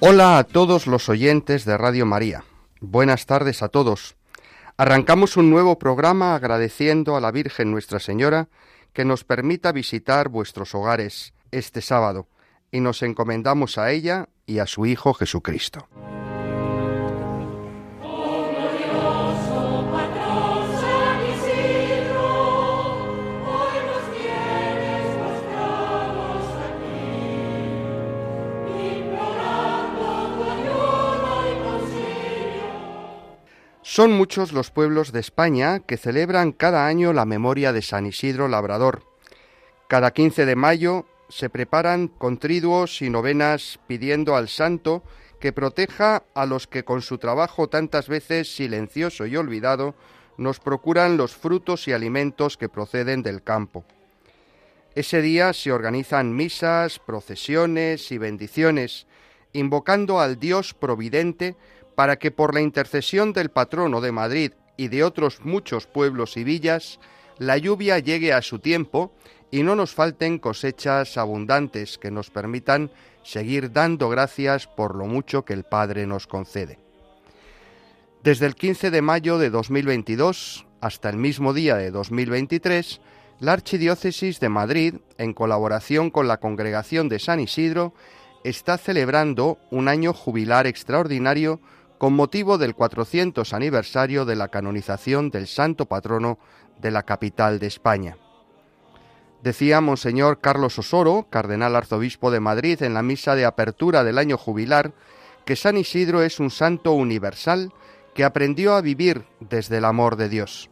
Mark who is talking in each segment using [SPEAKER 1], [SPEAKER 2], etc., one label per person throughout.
[SPEAKER 1] Hola a todos los oyentes de Radio María. Buenas tardes a todos. Arrancamos un nuevo programa agradeciendo a la Virgen Nuestra Señora que nos permita visitar vuestros hogares este sábado y nos encomendamos a ella y a su Hijo Jesucristo. Son muchos los pueblos de España que celebran cada año la memoria de San Isidro Labrador. Cada 15 de mayo se preparan contriduos y novenas pidiendo al santo que proteja a los que con su trabajo tantas veces silencioso y olvidado nos procuran los frutos y alimentos que proceden del campo. Ese día se organizan misas, procesiones y bendiciones, invocando al Dios providente para que por la intercesión del patrono de Madrid y de otros muchos pueblos y villas, la lluvia llegue a su tiempo y no nos falten cosechas abundantes que nos permitan seguir dando gracias por lo mucho que el Padre nos concede. Desde el 15 de mayo de 2022 hasta el mismo día de 2023, la Archidiócesis de Madrid, en colaboración con la Congregación de San Isidro, está celebrando un año jubilar extraordinario con motivo del 400 aniversario de la canonización del santo patrono de la capital de España. Decía Monseñor Carlos Osoro, cardenal arzobispo de Madrid, en la misa de apertura del año jubilar, que San Isidro es un santo universal que aprendió a vivir desde el amor de Dios.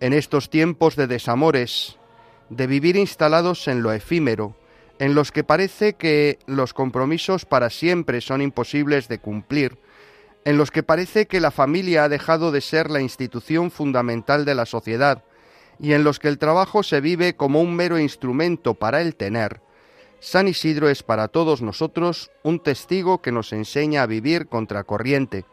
[SPEAKER 1] En estos tiempos de desamores, de vivir instalados en lo efímero, en los que parece que los compromisos para siempre son imposibles de cumplir, en los que parece que la familia ha dejado de ser la institución fundamental de la sociedad y en los que el trabajo se vive como un mero instrumento para el tener, San Isidro es para todos nosotros un testigo que nos enseña a vivir contracorriente,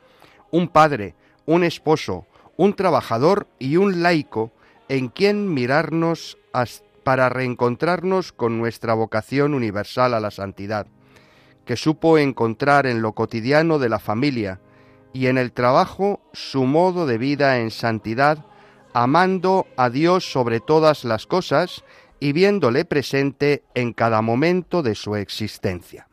[SPEAKER 1] un padre, un esposo, un trabajador y un laico en quien mirarnos para reencontrarnos con nuestra vocación universal a la santidad, que supo encontrar en lo cotidiano de la familia, y en el trabajo su modo de vida en santidad, amando a Dios sobre todas las cosas y viéndole presente en cada momento de su existencia.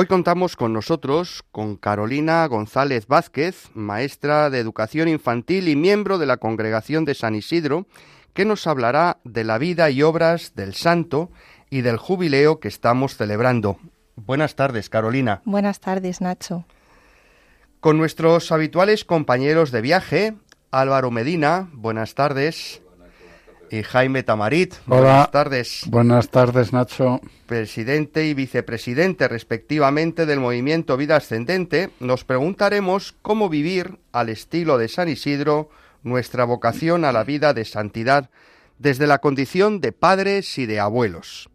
[SPEAKER 1] Hoy contamos con nosotros con Carolina González Vázquez, maestra de educación infantil y miembro de la Congregación de San Isidro, que nos hablará de la vida y obras del santo y del jubileo que estamos celebrando. Buenas tardes, Carolina.
[SPEAKER 2] Buenas tardes, Nacho.
[SPEAKER 1] Con nuestros habituales compañeros de viaje, Álvaro Medina, buenas tardes y Jaime Tamarit.
[SPEAKER 3] buenas
[SPEAKER 1] tardes.
[SPEAKER 3] Buenas tardes, Nacho.
[SPEAKER 1] Presidente y vicepresidente respectivamente del movimiento Vida Ascendente, nos preguntaremos cómo vivir al estilo de San Isidro nuestra vocación a la vida de santidad desde la condición de padres y de abuelos.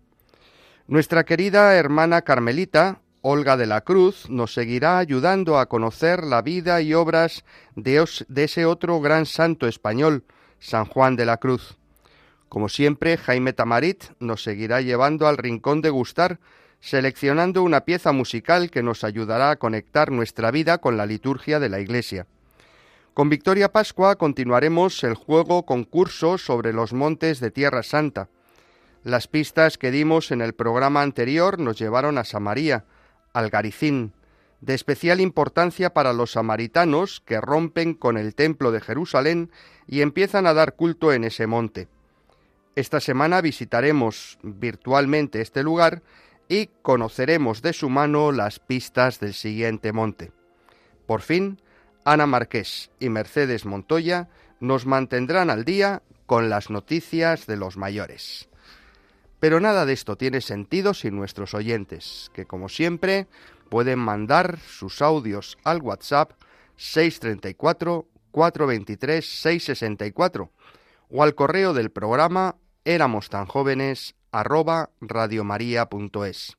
[SPEAKER 1] Nuestra querida hermana Carmelita, Olga de la Cruz, nos seguirá ayudando a conocer la vida y obras de, de ese otro gran santo español, San Juan de la Cruz. Como siempre, Jaime Tamarit nos seguirá llevando al rincón de gustar, seleccionando una pieza musical que nos ayudará a conectar nuestra vida con la liturgia de la Iglesia. Con Victoria Pascua continuaremos el juego concurso sobre los montes de Tierra Santa. Las pistas que dimos en el programa anterior nos llevaron a Samaria, al Garicín, de especial importancia para los samaritanos que rompen con el templo de Jerusalén y empiezan a dar culto en ese monte. Esta semana visitaremos virtualmente este lugar y conoceremos de su mano las pistas del siguiente monte. Por fin, Ana Marqués y Mercedes Montoya nos mantendrán al día con las noticias de los mayores. Pero nada de esto tiene sentido sin nuestros oyentes, que como siempre pueden mandar sus audios al WhatsApp 634 423 664 o al correo del programa éramos tan jóvenes arroba radiomaria.es.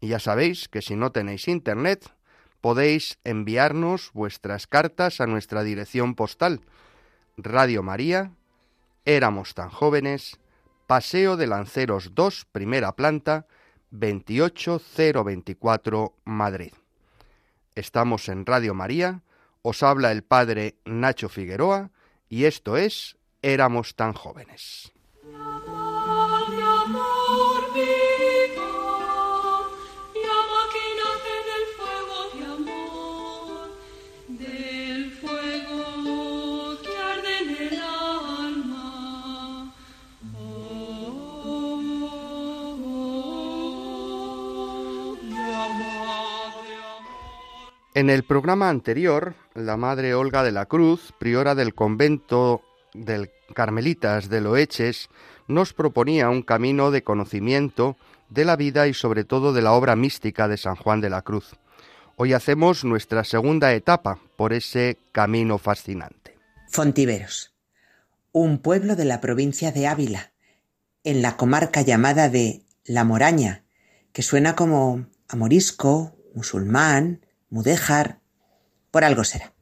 [SPEAKER 1] Y ya sabéis que si no tenéis internet, podéis enviarnos vuestras cartas a nuestra dirección postal. Radio María, éramos tan jóvenes, Paseo de Lanceros 2, primera planta, 28024, Madrid. Estamos en Radio María, os habla el padre Nacho Figueroa y esto es Éramos tan jóvenes. En el programa anterior, la Madre Olga de la Cruz, priora del convento del Carmelitas de Loeches, nos proponía un camino de conocimiento de la vida y sobre todo de la obra mística de San Juan de la Cruz. Hoy hacemos nuestra segunda etapa por ese camino fascinante.
[SPEAKER 2] Fontiveros, un pueblo de la provincia de Ávila, en la comarca llamada de La Moraña, que suena como amorisco, musulmán, mudéjar, por algo será.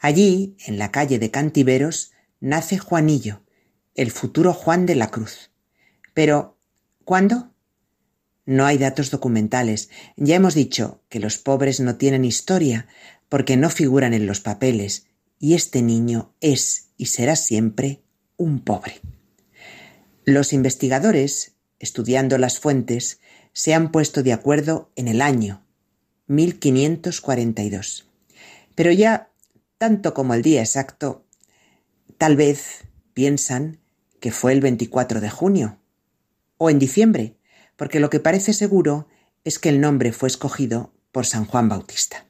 [SPEAKER 2] Allí, en la calle de Cantiveros, nace Juanillo, el futuro Juan de la Cruz. Pero, ¿cuándo? No hay datos documentales. Ya hemos dicho que los pobres no tienen historia porque no figuran en los papeles, y este niño es y será siempre un pobre. Los investigadores, estudiando las fuentes, se han puesto de acuerdo en el año 1542. Pero ya, tanto como el día exacto, tal vez piensan que fue el 24 de junio o en diciembre, porque lo que parece seguro es que el nombre fue escogido por San Juan Bautista.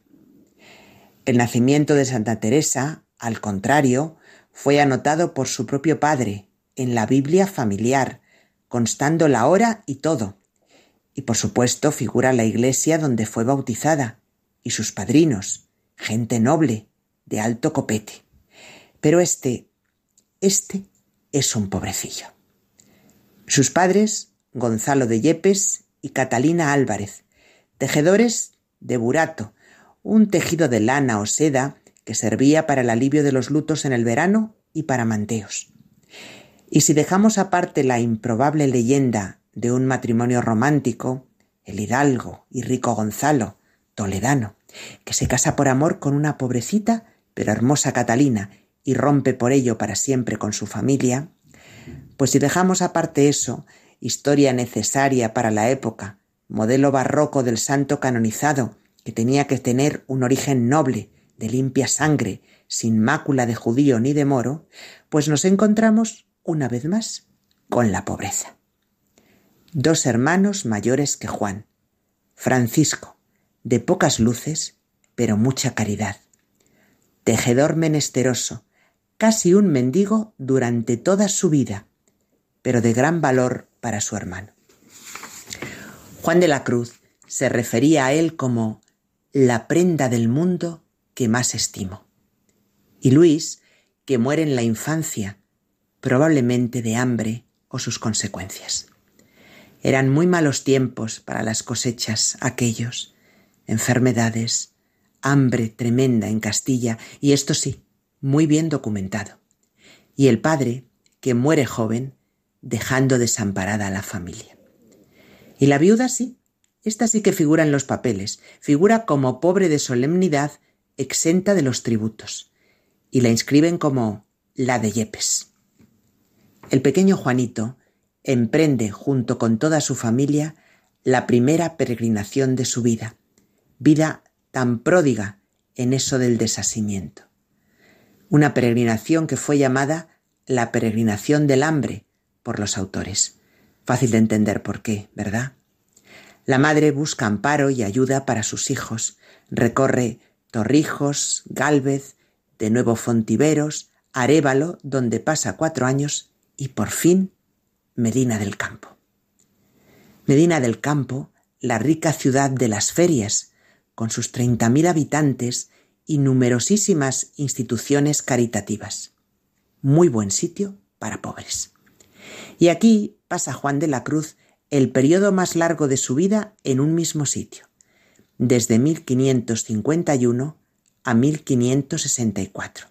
[SPEAKER 2] El nacimiento de Santa Teresa, al contrario, fue anotado por su propio padre en la Biblia familiar, constando la hora y todo, y por supuesto figura la iglesia donde fue bautizada y sus padrinos, gente noble, de alto copete. Pero este, este es un pobrecillo. Sus padres, Gonzalo de Yepes y Catalina Álvarez, tejedores de burato, un tejido de lana o seda que servía para el alivio de los lutos en el verano y para manteos. Y si dejamos aparte la improbable leyenda de un matrimonio romántico, el hidalgo y rico Gonzalo, toledano, que se casa por amor con una pobrecita pero hermosa Catalina y rompe por ello para siempre con su familia, pues si dejamos aparte eso, historia necesaria para la época, modelo barroco del santo canonizado, que tenía que tener un origen noble, de limpia sangre, sin mácula de judío ni de moro, pues nos encontramos, una vez más, con la pobreza dos hermanos mayores que Juan, Francisco, de pocas luces, pero mucha caridad, tejedor menesteroso, casi un mendigo durante toda su vida, pero de gran valor para su hermano. Juan de la Cruz se refería a él como la prenda del mundo que más estimo. Y Luis, que muere en la infancia, probablemente de hambre o sus consecuencias. Eran muy malos tiempos para las cosechas aquellos, enfermedades, hambre tremenda en Castilla, y esto sí, muy bien documentado. Y el padre, que muere joven, dejando desamparada a la familia. Y la viuda sí, esta sí que figura en los papeles, figura como pobre de solemnidad, exenta de los tributos, y la inscriben como la de Yepes. El pequeño Juanito emprende junto con toda su familia la primera peregrinación de su vida, vida tan pródiga en eso del desasimiento. Una peregrinación que fue llamada la peregrinación del hambre por los autores. Fácil de entender por qué, ¿verdad? La madre busca amparo y ayuda para sus hijos. Recorre Torrijos, Gálvez, de nuevo Fontiveros, Arévalo, donde pasa cuatro años, y por fin Medina del Campo. Medina del Campo, la rica ciudad de las ferias, con sus treinta mil habitantes y numerosísimas instituciones caritativas. Muy buen sitio para pobres. Y aquí pasa Juan de la Cruz el periodo más largo de su vida en un mismo sitio, desde 1551 a 1564,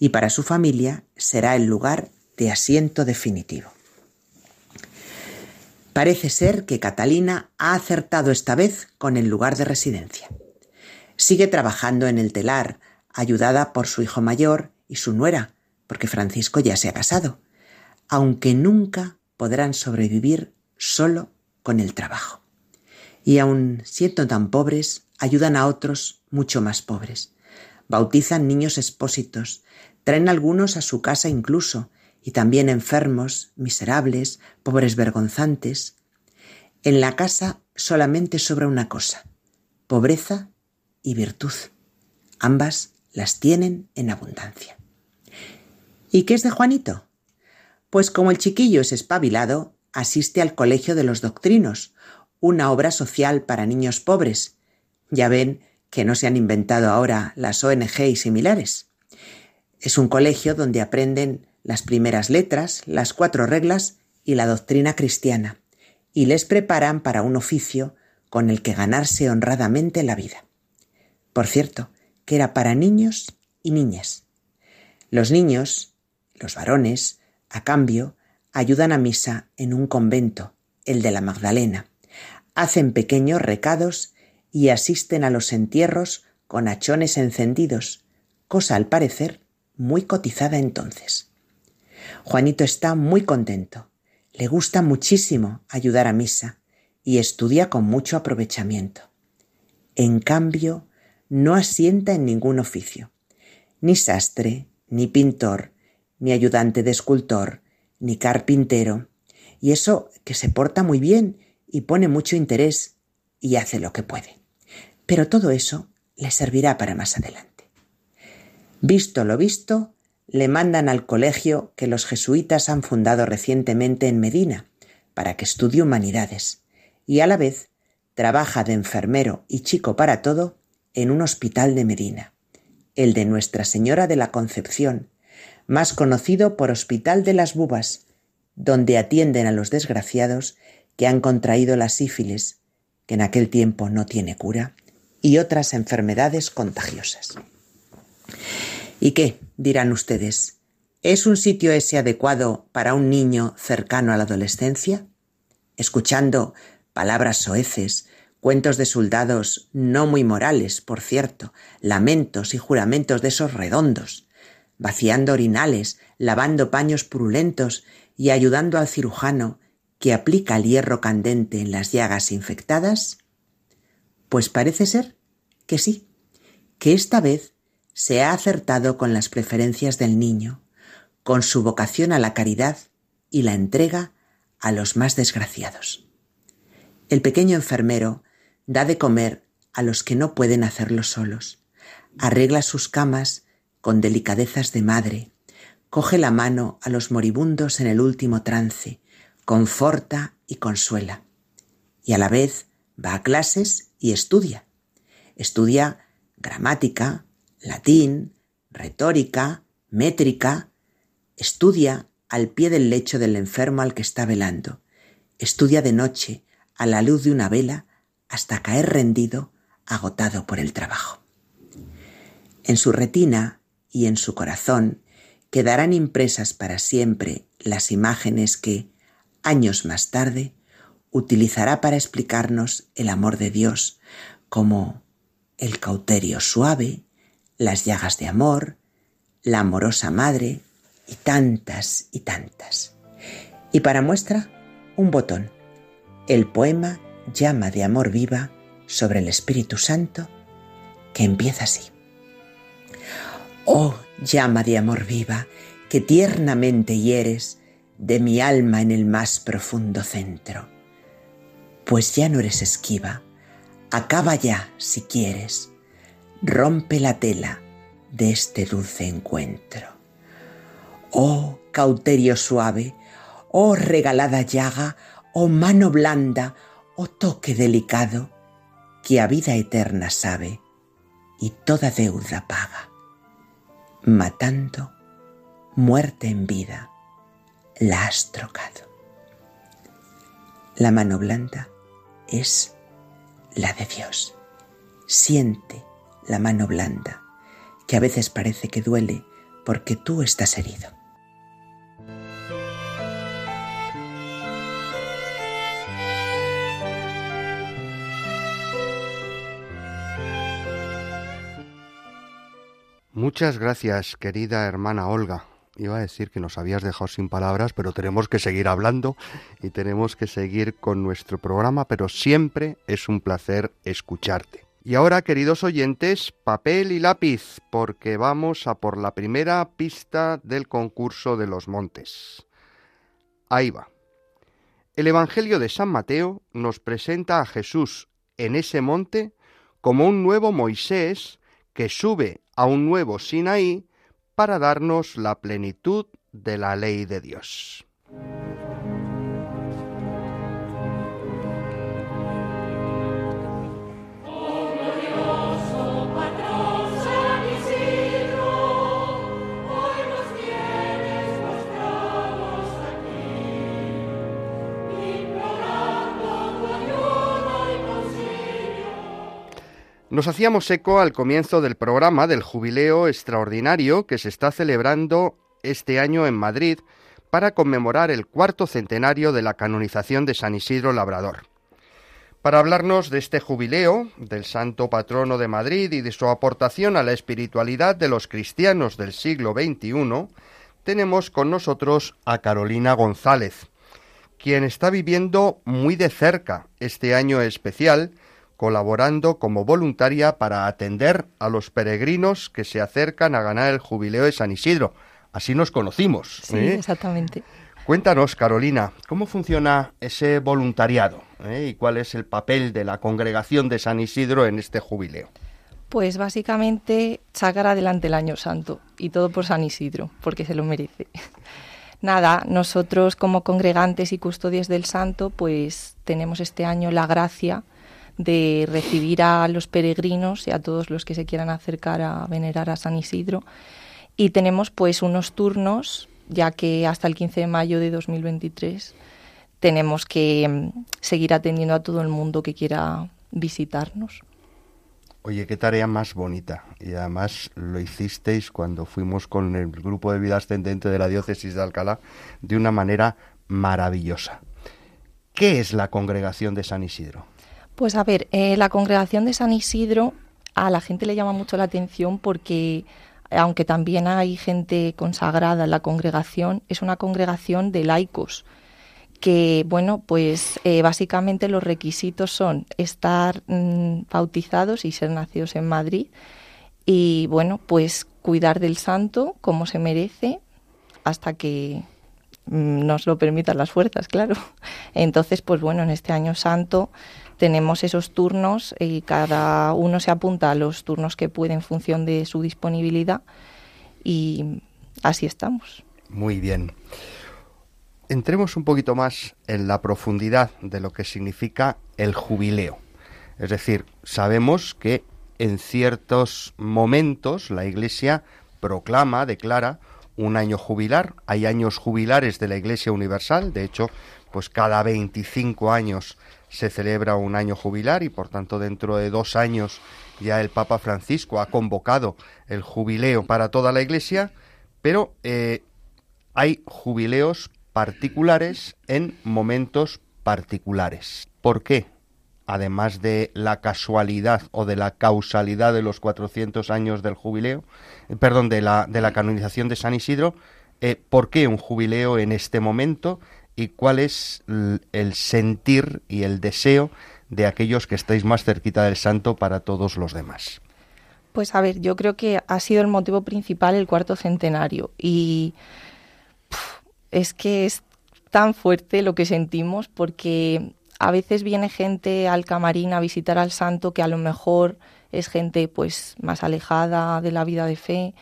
[SPEAKER 2] y para su familia será el lugar de asiento definitivo. Parece ser que Catalina ha acertado esta vez con el lugar de residencia. Sigue trabajando en el telar, ayudada por su hijo mayor y su nuera, porque Francisco ya se ha casado, aunque nunca podrán sobrevivir solo con el trabajo. Y aun siendo tan pobres, ayudan a otros mucho más pobres. Bautizan niños expósitos, traen algunos a su casa incluso, y también enfermos, miserables, pobres vergonzantes. En la casa solamente sobra una cosa, pobreza y virtud. Ambas las tienen en abundancia. ¿Y qué es de Juanito? Pues como el chiquillo es espabilado, asiste al Colegio de los Doctrinos, una obra social para niños pobres. Ya ven que no se han inventado ahora las ONG y similares. Es un colegio donde aprenden las primeras letras, las cuatro reglas y la doctrina cristiana, y les preparan para un oficio con el que ganarse honradamente la vida. Por cierto, que era para niños y niñas. Los niños, los varones, a cambio, ayudan a misa en un convento, el de la Magdalena, hacen pequeños recados y asisten a los entierros con hachones encendidos, cosa al parecer muy cotizada entonces. Juanito está muy contento, le gusta muchísimo ayudar a misa y estudia con mucho aprovechamiento. En cambio, no asienta en ningún oficio, ni sastre, ni pintor, ni ayudante de escultor, ni carpintero, y eso que se porta muy bien y pone mucho interés y hace lo que puede. Pero todo eso le servirá para más adelante. Visto lo visto, le mandan al colegio que los jesuitas han fundado recientemente en Medina para que estudie humanidades y a la vez trabaja de enfermero y chico para todo en un hospital de Medina, el de Nuestra Señora de la Concepción, más conocido por Hospital de las Bubas, donde atienden a los desgraciados que han contraído la sífilis, que en aquel tiempo no tiene cura, y otras enfermedades contagiosas. ¿Y qué? dirán ustedes. ¿Es un sitio ese adecuado para un niño cercano a la adolescencia? Escuchando palabras soeces, cuentos de soldados no muy morales, por cierto, lamentos y juramentos de esos redondos, vaciando orinales, lavando paños purulentos y ayudando al cirujano que aplica el hierro candente en las llagas infectadas? Pues parece ser que sí, que esta vez se ha acertado con las preferencias del niño, con su vocación a la caridad y la entrega a los más desgraciados. El pequeño enfermero da de comer a los que no pueden hacerlo solos, arregla sus camas con delicadezas de madre, coge la mano a los moribundos en el último trance, conforta y consuela. Y a la vez va a clases y estudia. Estudia gramática, latín, retórica, métrica. Estudia al pie del lecho del enfermo al que está velando. Estudia de noche, a la luz de una vela, hasta caer rendido, agotado por el trabajo. En su retina y en su corazón quedarán impresas para siempre las imágenes que, años más tarde, utilizará para explicarnos el amor de Dios, como el cauterio suave, las llagas de amor, la amorosa madre y tantas y tantas. Y para muestra, un botón, el poema Llama de Amor Viva sobre el Espíritu Santo, que empieza así. Oh llama de amor viva, que tiernamente hieres de mi alma en el más profundo centro. pues ya no eres esquiva. Acaba ya, si quieres. Rompe la tela de este dulce encuentro. Oh cauterio suave, oh regalada llaga, oh mano blanda, oh toque delicado, que a vida eterna sabe y toda deuda paga, matando muerte en vida, la has trocado. La mano blanda es la de Dios. Siente la mano blanda, que a veces parece que duele porque tú estás herido.
[SPEAKER 1] Muchas gracias, querida hermana Olga. Iba a decir que nos habías dejado sin palabras, pero tenemos que seguir hablando y tenemos que seguir con nuestro programa, pero siempre es un placer escucharte. Y ahora, queridos oyentes, papel y lápiz, porque vamos a por la primera pista del concurso de los montes. Ahí va. El Evangelio de San Mateo nos presenta a Jesús en ese monte como un nuevo Moisés que sube a un nuevo Sinaí para darnos la plenitud de la ley de Dios. Nos hacíamos eco al comienzo del programa del jubileo extraordinario que se está celebrando este año en Madrid para conmemorar el cuarto centenario de la canonización de San Isidro Labrador. Para hablarnos de este jubileo, del santo patrono de Madrid y de su aportación a la espiritualidad de los cristianos del siglo XXI, tenemos con nosotros a Carolina González, quien está viviendo muy de cerca este año especial colaborando como voluntaria para atender a los peregrinos que se acercan a ganar el jubileo de San Isidro. Así nos conocimos.
[SPEAKER 3] Sí, ¿eh? exactamente.
[SPEAKER 1] Cuéntanos, Carolina, ¿cómo funciona ese voluntariado ¿eh? y cuál es el papel de la congregación de San Isidro en este jubileo?
[SPEAKER 3] Pues básicamente sacar adelante el año santo y todo por San Isidro, porque se lo merece. Nada, nosotros como congregantes y custodios del santo, pues tenemos este año la gracia de recibir a los peregrinos y a todos los que se quieran acercar a venerar a San Isidro. Y tenemos pues unos turnos, ya que hasta el 15 de mayo de 2023 tenemos que mm, seguir atendiendo a todo el mundo que quiera visitarnos.
[SPEAKER 1] Oye, qué tarea más bonita. Y además lo hicisteis cuando fuimos con el grupo de vida ascendente de la diócesis de Alcalá de una manera maravillosa. ¿Qué es la congregación de San Isidro?
[SPEAKER 3] Pues a ver, eh, la congregación de San Isidro a la gente le llama mucho la atención porque aunque también hay gente consagrada en la congregación, es una congregación de laicos que, bueno, pues eh, básicamente los requisitos son estar mm, bautizados y ser nacidos en Madrid y, bueno, pues cuidar del santo como se merece hasta que mm, nos lo permitan las fuerzas, claro. Entonces, pues bueno, en este año santo tenemos esos turnos y cada uno se apunta a los turnos que puede en función de su disponibilidad y así estamos.
[SPEAKER 1] Muy bien. Entremos un poquito más en la profundidad de lo que significa el jubileo. Es decir, sabemos que en ciertos momentos la Iglesia proclama, declara un año jubilar. Hay años jubilares de la Iglesia Universal. De hecho, pues cada 25 años se celebra un año jubilar y por tanto dentro de dos años ya el Papa Francisco ha convocado el jubileo para toda la Iglesia, pero eh, hay jubileos particulares en momentos particulares. ¿Por qué? Además de la casualidad o de la causalidad de los 400 años del jubileo, eh, perdón, de la, de la canonización de San Isidro, eh, ¿por qué un jubileo en este momento y cuál es el sentir y el deseo de aquellos que estáis más cerquita del santo para todos los demás.
[SPEAKER 3] Pues a ver, yo creo que ha sido el motivo principal el cuarto centenario y es que es tan fuerte lo que sentimos porque a veces viene gente al camarín a visitar al santo que a lo mejor es gente pues más alejada de la vida de fe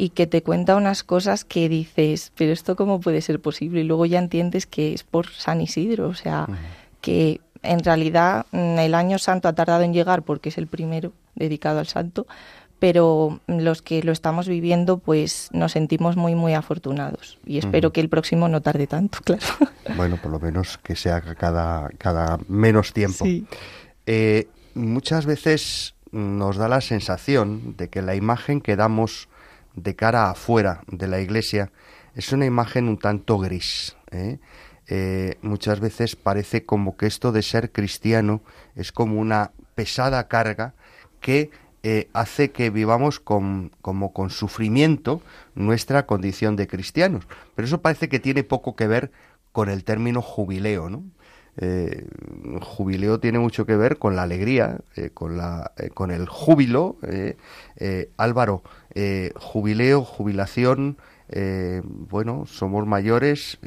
[SPEAKER 3] y que te cuenta unas cosas que dices, pero esto cómo puede ser posible y luego ya entiendes que es por San Isidro, o sea, que en realidad mm, el año santo ha tardado en llegar porque es el primero dedicado al santo, pero los que lo estamos viviendo pues nos sentimos muy muy afortunados. Y espero que el próximo no tarde tanto, claro.
[SPEAKER 1] Bueno, por lo menos que sea cada, cada menos tiempo. Eh, muchas veces nos da la sensación de que la imagen que damos de cara afuera de la iglesia es una imagen un tanto gris. ¿eh? Eh, muchas veces parece como que esto de ser cristiano es como una pesada carga que eh, hace que vivamos con, como con sufrimiento nuestra condición de cristianos. Pero eso parece que tiene poco que ver con el término jubileo, ¿no? Eh, jubileo tiene mucho que ver con la alegría, eh, con, la, con el júbilo. Álvaro, jubileo, jubilación, bueno, somos mayores.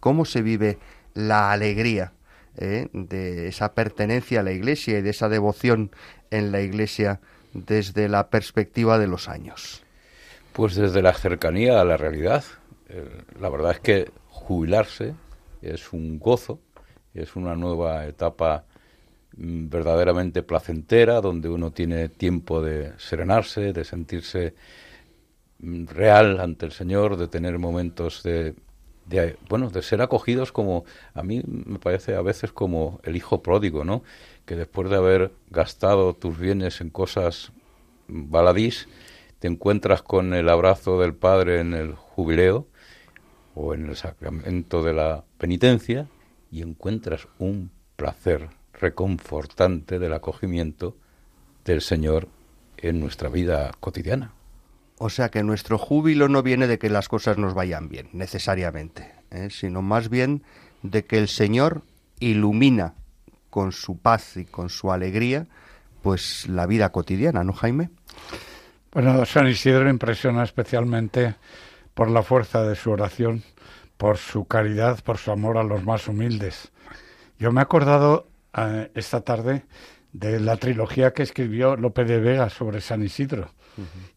[SPEAKER 1] ¿Cómo se vive la alegría de esa pertenencia a la iglesia y de esa devoción en la Iglesia desde la perspectiva de los años?
[SPEAKER 4] Pues desde la cercanía a la realidad. La verdad es que jubilarse es un gozo, es una nueva etapa mm, verdaderamente placentera, donde uno tiene tiempo de serenarse, de sentirse mm, real ante el Señor, de tener momentos de, de, bueno, de ser acogidos como a mí me parece a veces como el hijo pródigo, ¿no? que después de haber gastado tus bienes en cosas baladís, te encuentras con el abrazo del Padre en el jubileo o en el sacramento de la penitencia y encuentras un placer reconfortante del acogimiento del Señor en nuestra vida cotidiana.
[SPEAKER 1] O sea que nuestro júbilo no viene de que las cosas nos vayan bien, necesariamente, ¿eh? sino más bien de que el Señor ilumina con su paz y con su alegría, pues la vida cotidiana, ¿no, Jaime?
[SPEAKER 5] Bueno, San Isidro impresiona especialmente por la fuerza de su oración, por su caridad, por su amor a los más humildes. Yo me he acordado eh, esta tarde de la trilogía que escribió Lope de Vega sobre San Isidro.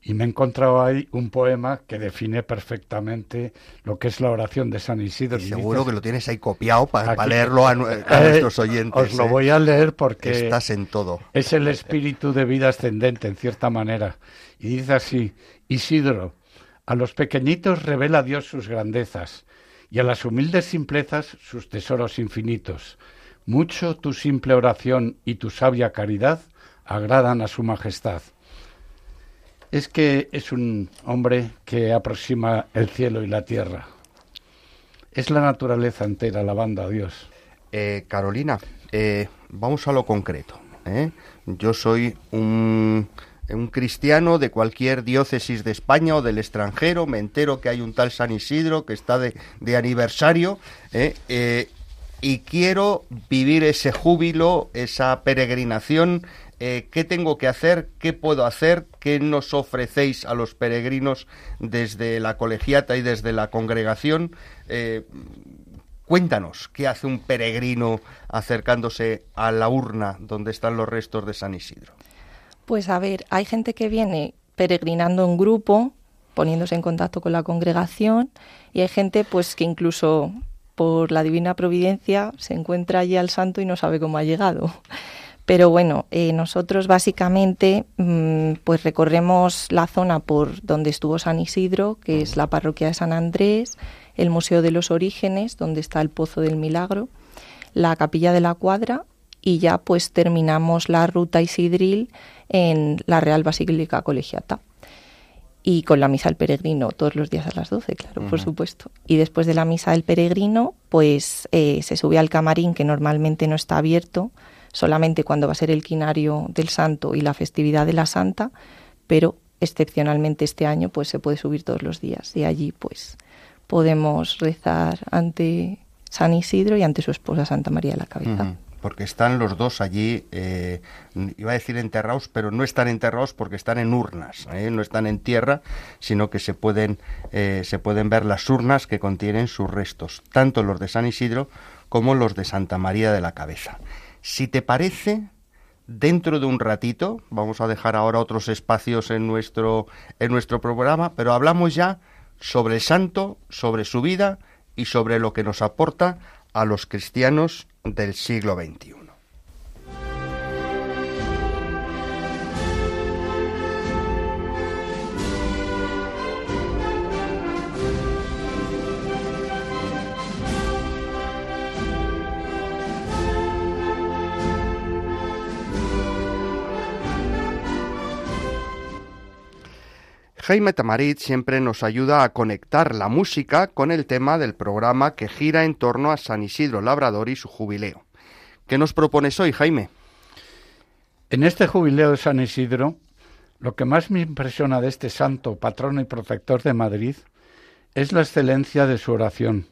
[SPEAKER 5] Y me he encontrado ahí un poema que define perfectamente lo que es la oración de San Isidro.
[SPEAKER 1] Y seguro que lo tienes ahí copiado para, leerlo a, eh, nuestros oyentes.
[SPEAKER 5] Os lo ¿eh? voy a leer porque
[SPEAKER 1] estás en todo.
[SPEAKER 5] Es el espíritu de vida ascendente, en cierta manera. Y dice así, Isidro, a los pequeñitos revela Dios sus grandezas y a las humildes simplezas sus tesoros infinitos. Mucho tu simple oración y tu sabia caridad agradan a su majestad es que es un hombre que aproxima el cielo y la tierra. Es la naturaleza entera alabando a Dios.
[SPEAKER 1] Eh, Carolina, eh, vamos a lo concreto. ¿eh? Yo soy un, cristiano de cualquier diócesis de España o del extranjero, me entero que hay un tal San Isidro que está de, aniversario y quiero vivir ese júbilo, esa peregrinación. Eh, qué tengo que hacer, qué puedo hacer, qué nos ofrecéis a los peregrinos desde la colegiata y desde la congregación. Eh, cuéntanos, ¿qué hace un peregrino acercándose a la urna donde están los restos de San Isidro?
[SPEAKER 3] Pues a ver, hay gente que viene peregrinando en grupo, poniéndose en contacto con la congregación, y hay gente pues que incluso por la divina providencia se encuentra allí al santo y no sabe cómo ha llegado. Pero bueno, eh, nosotros básicamente mm, pues recorremos la zona por donde estuvo San Isidro, que es la parroquia de San Andrés, el Museo de los Orígenes, donde está el Pozo del Milagro, la Capilla de la Cuadra y ya pues terminamos la ruta isidril en la Real Basílica Colegiata. Y con la misa del peregrino todos los días a las 12, claro, por supuesto. Y después de la misa del peregrino, pues eh, se sube al camarín que normalmente no está abierto, solamente cuando va a ser el quinario del santo y la festividad de la santa, pero excepcionalmente este año pues se puede subir todos los días y allí pues podemos rezar ante San Isidro y ante su esposa Santa María de la Cabeza.
[SPEAKER 1] Porque están los dos allí, eh, iba a decir enterrados, pero no están enterrados porque están en urnas, ¿eh? no están en tierra, sino que se pueden, eh, se pueden ver las urnas que contienen sus restos, tanto los de San Isidro como los de Santa María de la Cabeza. Si te parece, dentro de un ratito, vamos a dejar ahora otros espacios en nuestro, en nuestro programa, pero hablamos ya sobre el santo, sobre su vida y sobre lo que nos aporta a los cristianos del siglo XXI. Jaime Tamarit siempre nos ayuda a conectar la música con el tema del programa que gira en torno a San Isidro Labrador y su jubileo. ¿Qué nos propones hoy, Jaime?
[SPEAKER 5] En este jubileo de San Isidro, lo que más me impresiona de este santo, patrono y protector de Madrid, es la excelencia de su oración.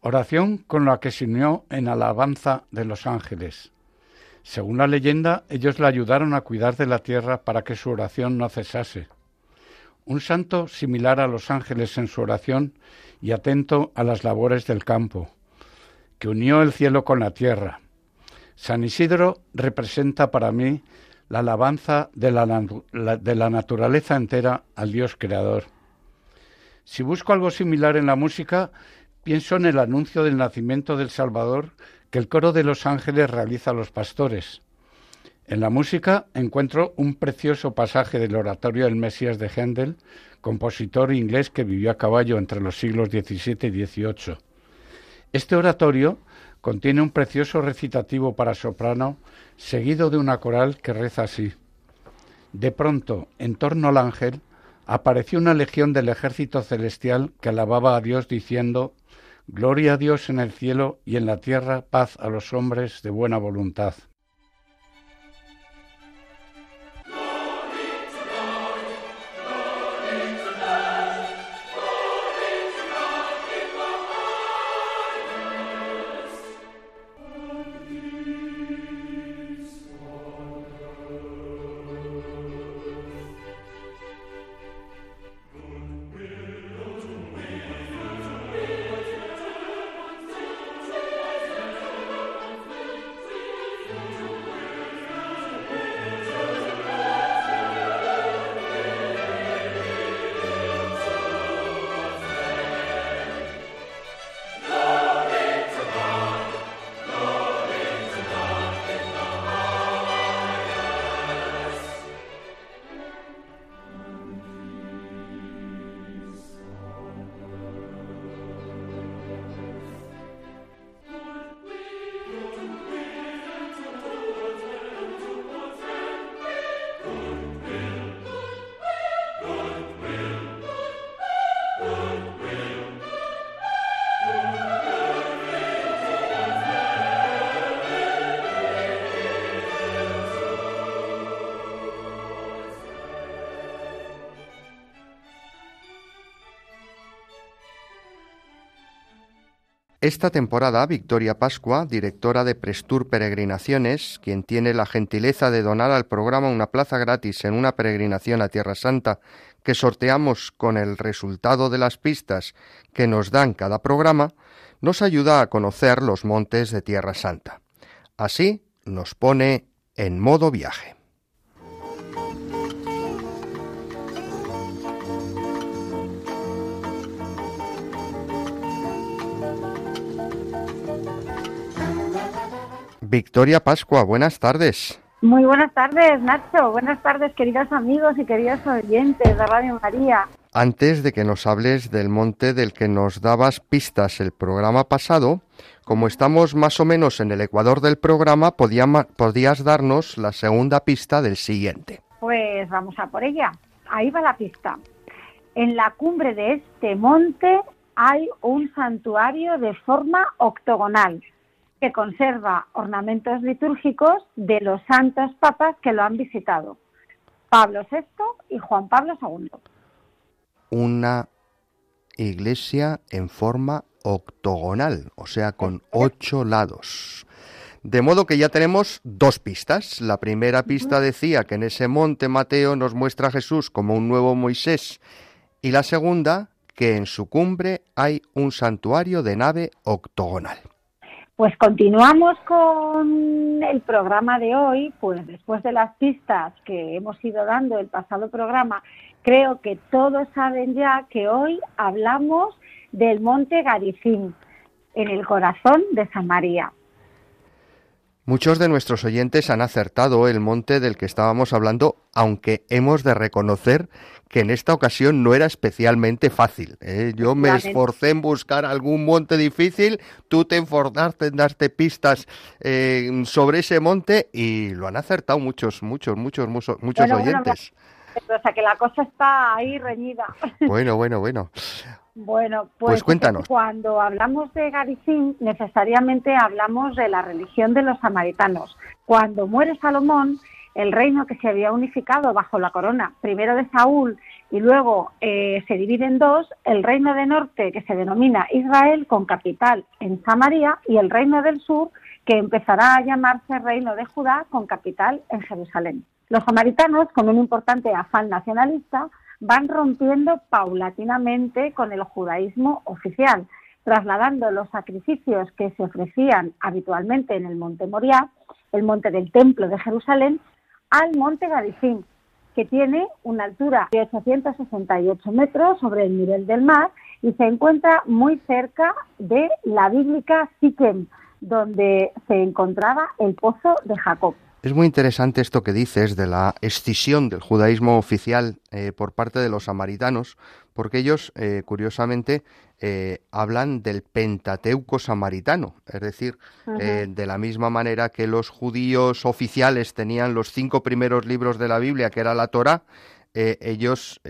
[SPEAKER 5] Oración con la que se unió en alabanza de los ángeles. Según la leyenda, ellos le ayudaron a cuidar de la tierra para que su oración no cesase un santo similar a los ángeles en su oración y atento a las labores del campo, que unió el cielo con la tierra. San Isidro representa para mí la alabanza de la, naturaleza entera al Dios creador. Si busco algo similar en la música, pienso en el anuncio del nacimiento del Salvador que el coro de los ángeles realiza a los pastores. En la música encuentro un precioso pasaje del oratorio del Mesías de Händel, compositor inglés que vivió a caballo entre los siglos XVII y XVIII. Este oratorio contiene un precioso recitativo para soprano, seguido de una coral que reza así. De pronto, en torno al ángel, apareció una legión del ejército celestial que alababa a Dios diciendo Gloria a Dios en el cielo y en la tierra paz a los hombres de buena voluntad.
[SPEAKER 1] Esta temporada, Victoria Pascua, directora de Prestur Peregrinaciones, quien tiene la gentileza de donar al programa una plaza gratis en una peregrinación a Tierra Santa, que sorteamos con el resultado de las pistas que nos dan cada programa, nos ayuda a conocer los montes de Tierra Santa. Así nos pone en modo viaje. Victoria Pascua, buenas tardes.
[SPEAKER 6] Muy buenas tardes, Nacho. Buenas tardes, queridos amigos y queridos oyentes de Radio María.
[SPEAKER 1] Antes de que nos hables del monte del que nos dabas pistas el programa pasado, como estamos más o menos en el ecuador del programa, podías darnos la segunda pista del siguiente.
[SPEAKER 6] Pues vamos a por ella. Ahí va la pista. En la cumbre de este monte hay un santuario de forma octogonal que conserva ornamentos litúrgicos de los santos papas que lo han visitado, Pablo VI y Juan Pablo II.
[SPEAKER 1] Una iglesia en forma octogonal, o sea, con ocho lados. De modo que ya tenemos dos pistas. La primera pista decía que en ese monte Mateo nos muestra a Jesús como un nuevo Moisés y la segunda que en su cumbre hay un santuario de nave octogonal.
[SPEAKER 6] Pues continuamos con el programa de hoy, pues después de las pistas que hemos ido dando el pasado programa, creo que todos saben ya que hoy hablamos del monte Garicín, en el corazón de Samaria.
[SPEAKER 1] Muchos de nuestros oyentes han acertado el monte del que estábamos hablando, aunque hemos de reconocer que en esta ocasión no era especialmente fácil. ¿eh? Yo me esforcé en buscar algún monte difícil, tú te esforzaste en darte pistas eh, sobre ese monte y lo han acertado muchos, muchos, muchos, muchos, muchos oyentes.
[SPEAKER 6] O sea que la cosa está ahí reñida.
[SPEAKER 1] Bueno, bueno, bueno.
[SPEAKER 6] Bueno, pues, pues,
[SPEAKER 1] cuéntanos.
[SPEAKER 6] Cuando hablamos de Garizim, necesariamente hablamos de la religión de los samaritanos. Cuando muere Salomón, el reino que se había unificado bajo la corona, primero de Saúl y luego eh, se divide en dos, el reino de norte que se denomina Israel con capital en Samaria y el reino del sur que empezará a llamarse reino de Judá con capital en Jerusalén. Los samaritanos, con un importante afán nacionalista, van rompiendo paulatinamente con el judaísmo oficial, trasladando los sacrificios que se ofrecían habitualmente en el monte Moriah, el monte del templo de Jerusalén, al monte Garizim, que tiene una altura de 868 metros sobre el nivel del mar y se encuentra muy cerca de la bíblica Siquem, donde se encontraba el pozo de Jacob.
[SPEAKER 1] Es muy interesante esto que dices de la escisión del judaísmo oficial eh, por parte de los samaritanos, porque ellos, eh, curiosamente, eh, hablan del Pentateuco samaritano, es decir, de la misma manera que los judíos oficiales tenían los cinco primeros libros de la Biblia, que era la Torah, ellos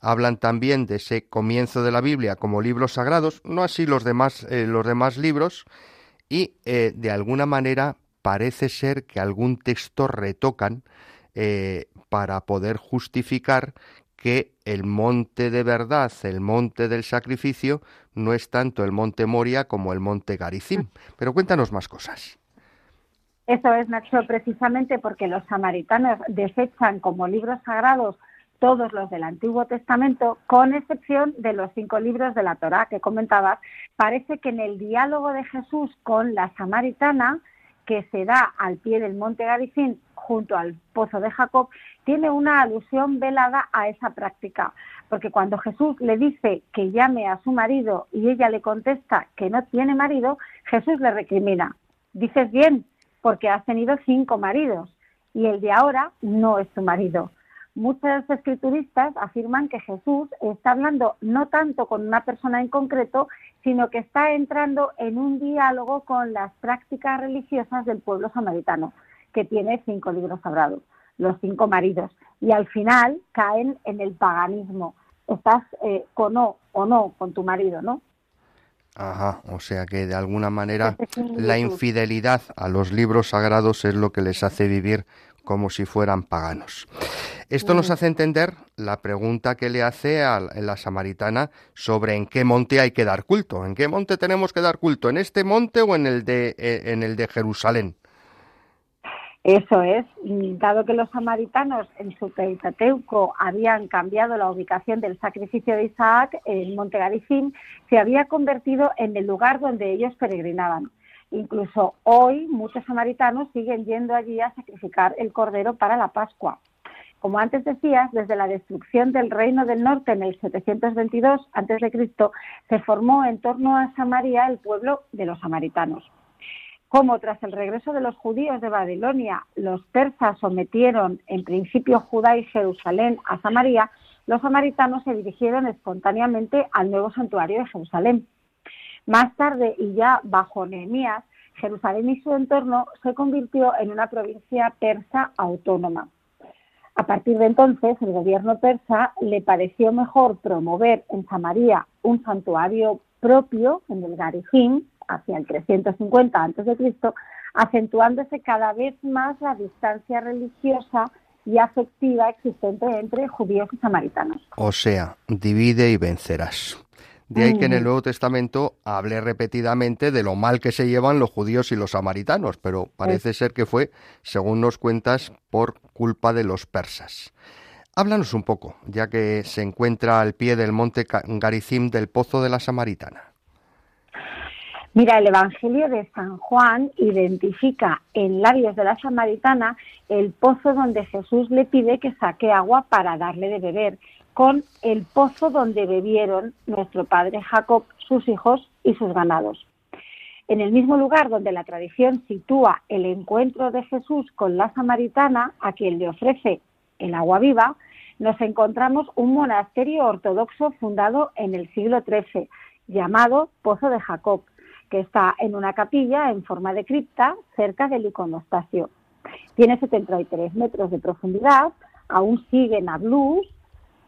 [SPEAKER 1] hablan también de ese comienzo de la Biblia como libros sagrados, no así los demás, los demás libros, y de alguna manera parece ser que algún texto retocan eh, para poder justificar que el monte de verdad, el monte del sacrificio, no es tanto el monte Moria como el monte Garizim. Pero cuéntanos más cosas.
[SPEAKER 6] Eso es, Nacho, precisamente porque los samaritanos desechan como libros sagrados todos los del Antiguo Testamento, con excepción de los cinco libros de la Torá que comentabas, parece que en el diálogo de Jesús con la samaritana, que se da al pie del monte Garicín junto al pozo de Jacob tiene una alusión velada a esa práctica, porque cuando Jesús le dice que llame a su marido y ella le contesta que no tiene marido, Jesús le recrimina. Dices bien, porque has tenido cinco maridos y el de ahora no es tu marido. Muchos escrituristas afirman que Jesús está hablando no tanto con una persona en concreto, sino que está entrando en un diálogo con las prácticas religiosas del pueblo samaritano, que tiene cinco libros sagrados, los cinco maridos, y al final caen en el paganismo. Estás eh, con o o no con tu marido, ¿no?
[SPEAKER 1] Ajá, o sea que de alguna manera la infidelidad a los libros sagrados es lo que les hace vivir como si fueran paganos. Esto nos hace entender la pregunta que le hace a la samaritana sobre en qué monte hay que dar culto. ¿En qué monte tenemos que dar culto? ¿En este monte o en el de, eh, en el de Jerusalén?
[SPEAKER 6] Eso es, dado que los samaritanos en su Pentateuco habían cambiado la ubicación del sacrificio de Isaac, el monte Garizim se había convertido en el lugar donde ellos peregrinaban. Incluso hoy muchos samaritanos siguen yendo allí a sacrificar el cordero para la Pascua. Como antes decías, desde la destrucción del Reino del Norte en el 722 a.C., se formó en torno a Samaria el pueblo de los samaritanos. Como tras el regreso de los judíos de Babilonia, los persas sometieron en principio Judá y Jerusalén a Samaria, los samaritanos se dirigieron espontáneamente al nuevo santuario de Jerusalén. Más tarde, y ya bajo Nehemías, Jerusalén y su entorno se convirtió en una provincia persa autónoma. A partir de entonces, el gobierno persa le pareció mejor promover en Samaria un santuario propio en el Garijim, hacia el 350 a.C., acentuándose cada vez más la distancia religiosa y afectiva existente entre judíos y samaritanos.
[SPEAKER 1] O sea, divide y vencerás. De ahí que en el Nuevo Testamento hable repetidamente de lo mal que se llevan los judíos y los samaritanos, pero parece ser que fue, según nos cuentas, por culpa de los persas. Háblanos un poco, ya que se encuentra al pie del monte Garizim del Pozo de la Samaritana.
[SPEAKER 6] Mira, el Evangelio de San Juan identifica en labios de la samaritana el pozo donde Jesús le pide que saque agua para darle de beber, con el pozo donde bebieron nuestro padre Jacob, sus hijos y sus ganados. En el mismo lugar donde la tradición sitúa el encuentro de Jesús con la samaritana, a quien le ofrece el agua viva, nos encontramos un monasterio ortodoxo fundado en el siglo XIII, llamado Pozo de Jacob, que está en una capilla en forma de cripta cerca del iconostasio. Tiene 73 metros de profundidad, aún sigue en Ablús,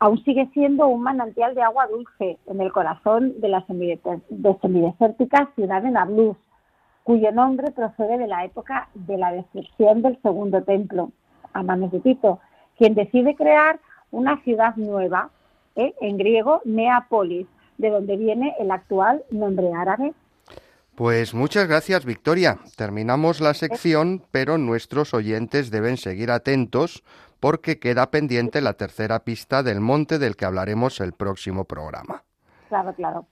[SPEAKER 6] aún sigue siendo un manantial de agua dulce en el corazón de la semidesértica ciudad de Nablus, cuyo nombre procede de la época de la destrucción del segundo templo, a manos de Tito, quien decide crear una ciudad nueva, ¿eh? en griego Neapolis, de donde viene el actual nombre árabe
[SPEAKER 1] pues muchas gracias, Victoria. Terminamos la sección, pero nuestros oyentes deben seguir atentos porque queda pendiente la tercera pista del monte del que hablaremos el próximo programa.
[SPEAKER 6] Claro, claro.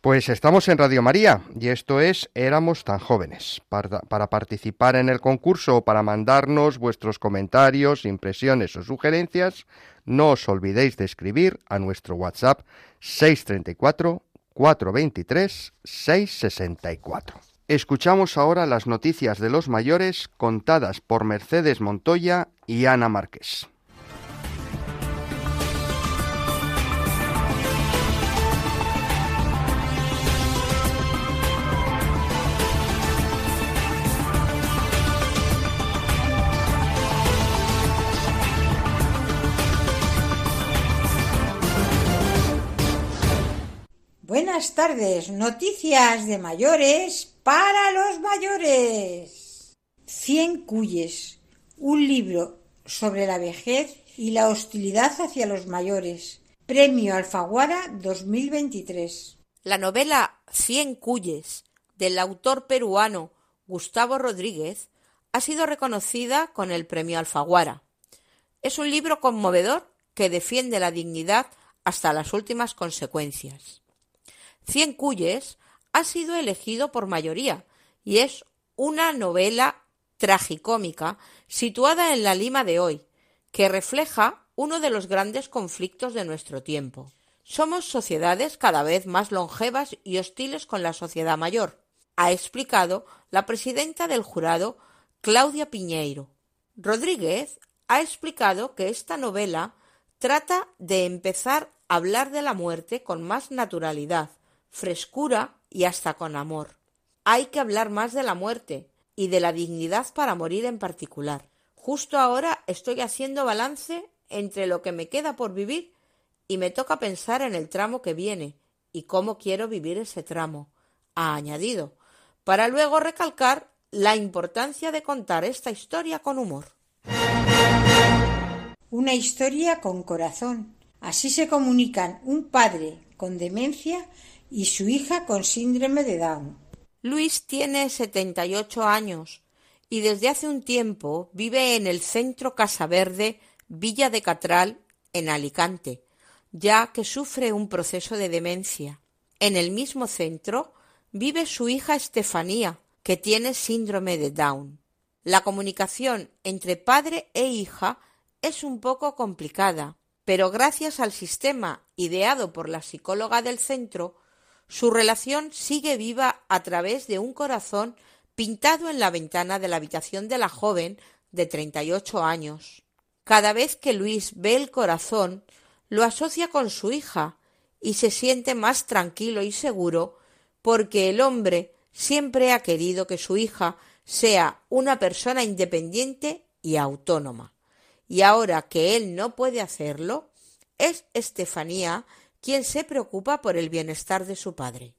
[SPEAKER 1] Pues estamos en Radio María y esto es Éramos tan jóvenes. Para, para, participar en el concurso o para mandarnos vuestros comentarios, impresiones o sugerencias, no os olvidéis de escribir a nuestro WhatsApp 634 423 664. Escuchamos ahora las noticias de los mayores contadas por Mercedes Montoya y Ana Márquez.
[SPEAKER 7] Buenas tardes, noticias de mayores para los mayores. Cien Cuyes, un libro sobre la vejez y la hostilidad hacia los mayores. Premio Alfaguara 2023.
[SPEAKER 8] La novela Cien Cuyes del autor peruano Gustavo Rodríguez ha sido reconocida con el Premio Alfaguara. Es un libro conmovedor que defiende la dignidad hasta las últimas consecuencias. Cien Cuyes ha sido elegido por mayoría y es una novela tragicómica situada en la Lima de hoy, que refleja uno de los grandes conflictos de nuestro tiempo. Somos sociedades cada vez más longevas y hostiles con la sociedad mayor, ha explicado la presidenta del jurado, Claudia Piñeiro. Rodríguez ha explicado que esta novela trata de empezar a hablar de la muerte con más naturalidad, frescura y hasta con amor. Hay que hablar más de la muerte y de la dignidad para morir en particular. Justo ahora estoy haciendo balance entre lo que me queda por vivir y me toca pensar en el tramo que viene y cómo quiero vivir ese tramo, ha añadido, para luego recalcar la importancia de contar esta historia con humor.
[SPEAKER 7] Una historia con corazón. Así se comunican un padre con demencia y su hija con síndrome de Down.
[SPEAKER 8] Luis tiene 78 años y desde hace un tiempo vive en el centro Casa Verde, Villa de Catral, en Alicante, ya que sufre un proceso de demencia. En el mismo centro vive su hija Estefanía, que tiene síndrome de Down. La comunicación entre padre e hija es un poco complicada, pero gracias al sistema ideado por la psicóloga del centro, su relación sigue viva a través de un corazón pintado en la ventana de la habitación de la joven de treinta y ocho años. Cada vez que Luis ve el corazón, lo asocia con su hija y se siente más tranquilo y seguro porque el hombre siempre ha querido que su hija sea una persona independiente y autónoma. Y ahora que él no puede hacerlo, es Estefanía quien se preocupa por el bienestar de su padre.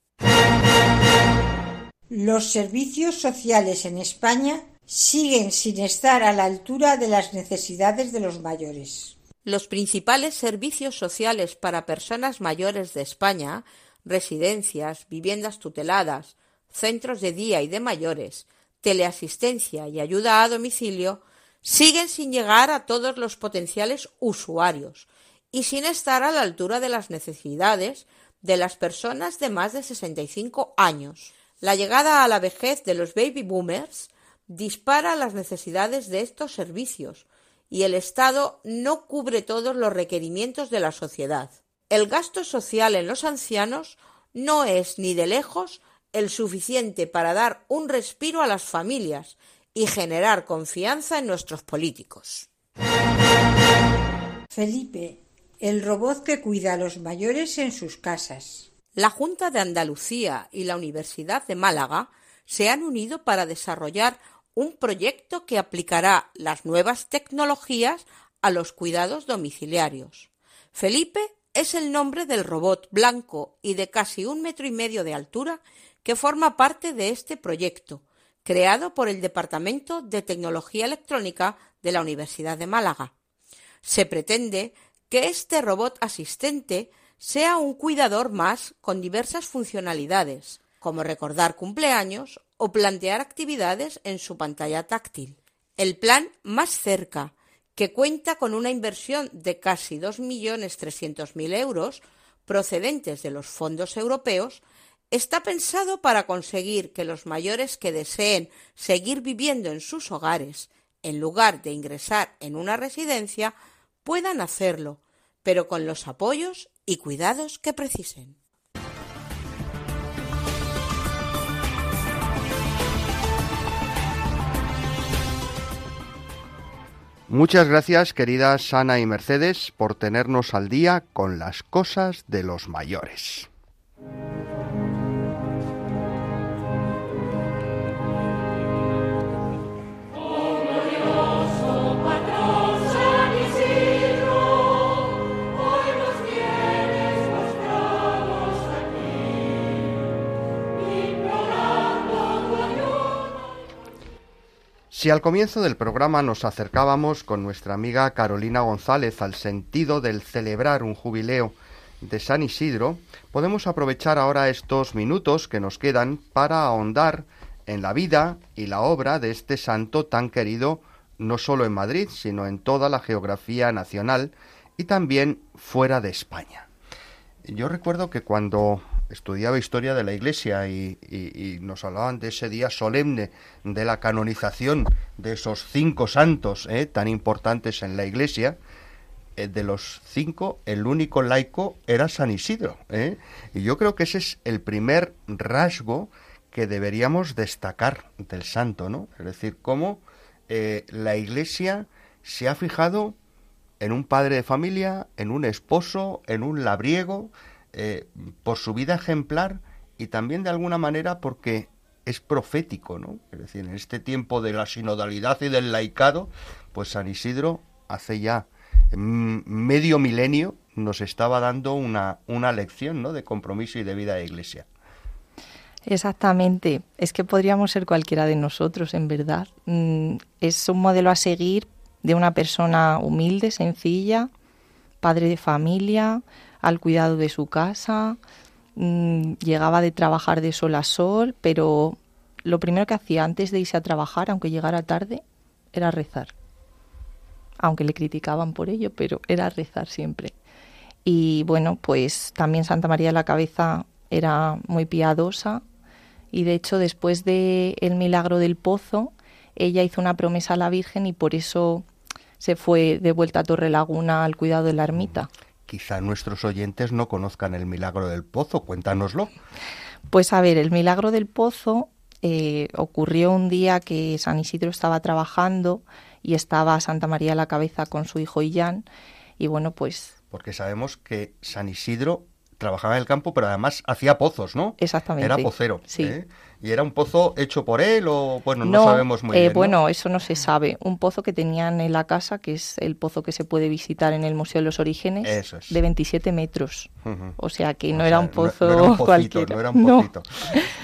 [SPEAKER 7] Los servicios sociales en España siguen sin estar a la altura de las necesidades de los mayores.
[SPEAKER 8] Los principales servicios sociales para personas mayores de España, residencias, viviendas tuteladas, centros de día y de mayores, teleasistencia y ayuda a domicilio, siguen sin llegar a todos los potenciales usuarios, y sin estar a la altura de las necesidades de las personas de más de 65 años. La llegada a la vejez de los baby boomers dispara las necesidades de estos servicios y el Estado no cubre todos los requerimientos de la sociedad. El gasto social en los ancianos no es ni de lejos el suficiente para dar un respiro a las familias y generar confianza en nuestros políticos.
[SPEAKER 7] Felipe, el robot que cuida a los mayores en sus casas.
[SPEAKER 8] La Junta de Andalucía y la Universidad de Málaga se han unido para desarrollar un proyecto que aplicará las nuevas tecnologías a los cuidados domiciliarios. Felipe es el nombre del robot blanco y de casi un metro y medio de altura que forma parte de este proyecto, creado por el Departamento de Tecnología Electrónica de la Universidad de Málaga. Se pretende que este robot asistente sea un cuidador más con diversas funcionalidades, como recordar cumpleaños o plantear actividades en su pantalla táctil. El plan Más cerca, que cuenta con una inversión de casi 2.300.000 euros procedentes de los fondos europeos, está pensado para conseguir que los mayores que deseen seguir viviendo en sus hogares, en lugar de ingresar en una residencia, puedan hacerlo, pero con los apoyos y cuidados que precisen.
[SPEAKER 1] Muchas gracias, queridas Ana y Mercedes, por tenernos al día con las cosas de los mayores. Si al comienzo del programa nos acercábamos con nuestra amiga Carolina González al sentido del celebrar un jubileo de San Isidro, podemos aprovechar ahora estos minutos que nos quedan para ahondar en la vida y la obra de este santo tan querido no solo en Madrid, sino en toda la geografía nacional y también fuera de España. Yo recuerdo que cuando estudiaba historia de la Iglesia y, nos hablaban de ese día solemne de la canonización de esos cinco santos eh, tan importantes en la Iglesia, eh, de los cinco, el único laico era San Isidro. Eh. Y yo creo que ese es el primer rasgo que deberíamos destacar del santo, ¿no? Es decir, cómo la Iglesia se ha fijado en un padre de familia, en un esposo, en un labriego, eh, por su vida ejemplar y también de alguna manera porque es profético, ¿no? Es decir, en este tiempo de la sinodalidad y del laicado, pues San Isidro hace ya medio milenio nos estaba dando una, una lección, ¿no? De compromiso y de vida de iglesia.
[SPEAKER 3] Exactamente. Es que podríamos ser cualquiera de nosotros, en verdad. Mm, es un modelo a seguir de una persona humilde, sencilla, padre de familia, al cuidado de su casa, mm, llegaba de trabajar de sol a sol, pero lo primero que hacía antes de irse a trabajar, aunque llegara tarde, era rezar. Aunque le criticaban por ello, pero era rezar siempre. Y bueno, pues también Santa María la Cabeza era muy piadosa y de hecho después del el milagro del pozo, ella hizo una promesa a la Virgen y por eso se fue de vuelta a Torre Laguna al cuidado de la ermita
[SPEAKER 1] quizá nuestros oyentes no conozcan el milagro del pozo. Cuéntanoslo.
[SPEAKER 3] Pues a ver, el milagro del pozo eh, ocurrió un día que San Isidro estaba trabajando y estaba Santa María a la cabeza con su hijo Illán. Y bueno, pues...
[SPEAKER 1] Porque sabemos que San Isidro trabajaba en el campo, pero además hacía pozos, ¿no?
[SPEAKER 3] Exactamente.
[SPEAKER 1] Era pocero. Sí. ¿eh? ¿Y era un pozo hecho por él o, bueno, no, sabemos muy eh, bien?
[SPEAKER 3] Bueno, eso no se sabe. Un pozo que tenían en la casa, que es el pozo que se puede visitar en el Museo de los Orígenes, de 27 metros. O sea que no era un pozo no, era cualquiera.
[SPEAKER 1] No era un pocito.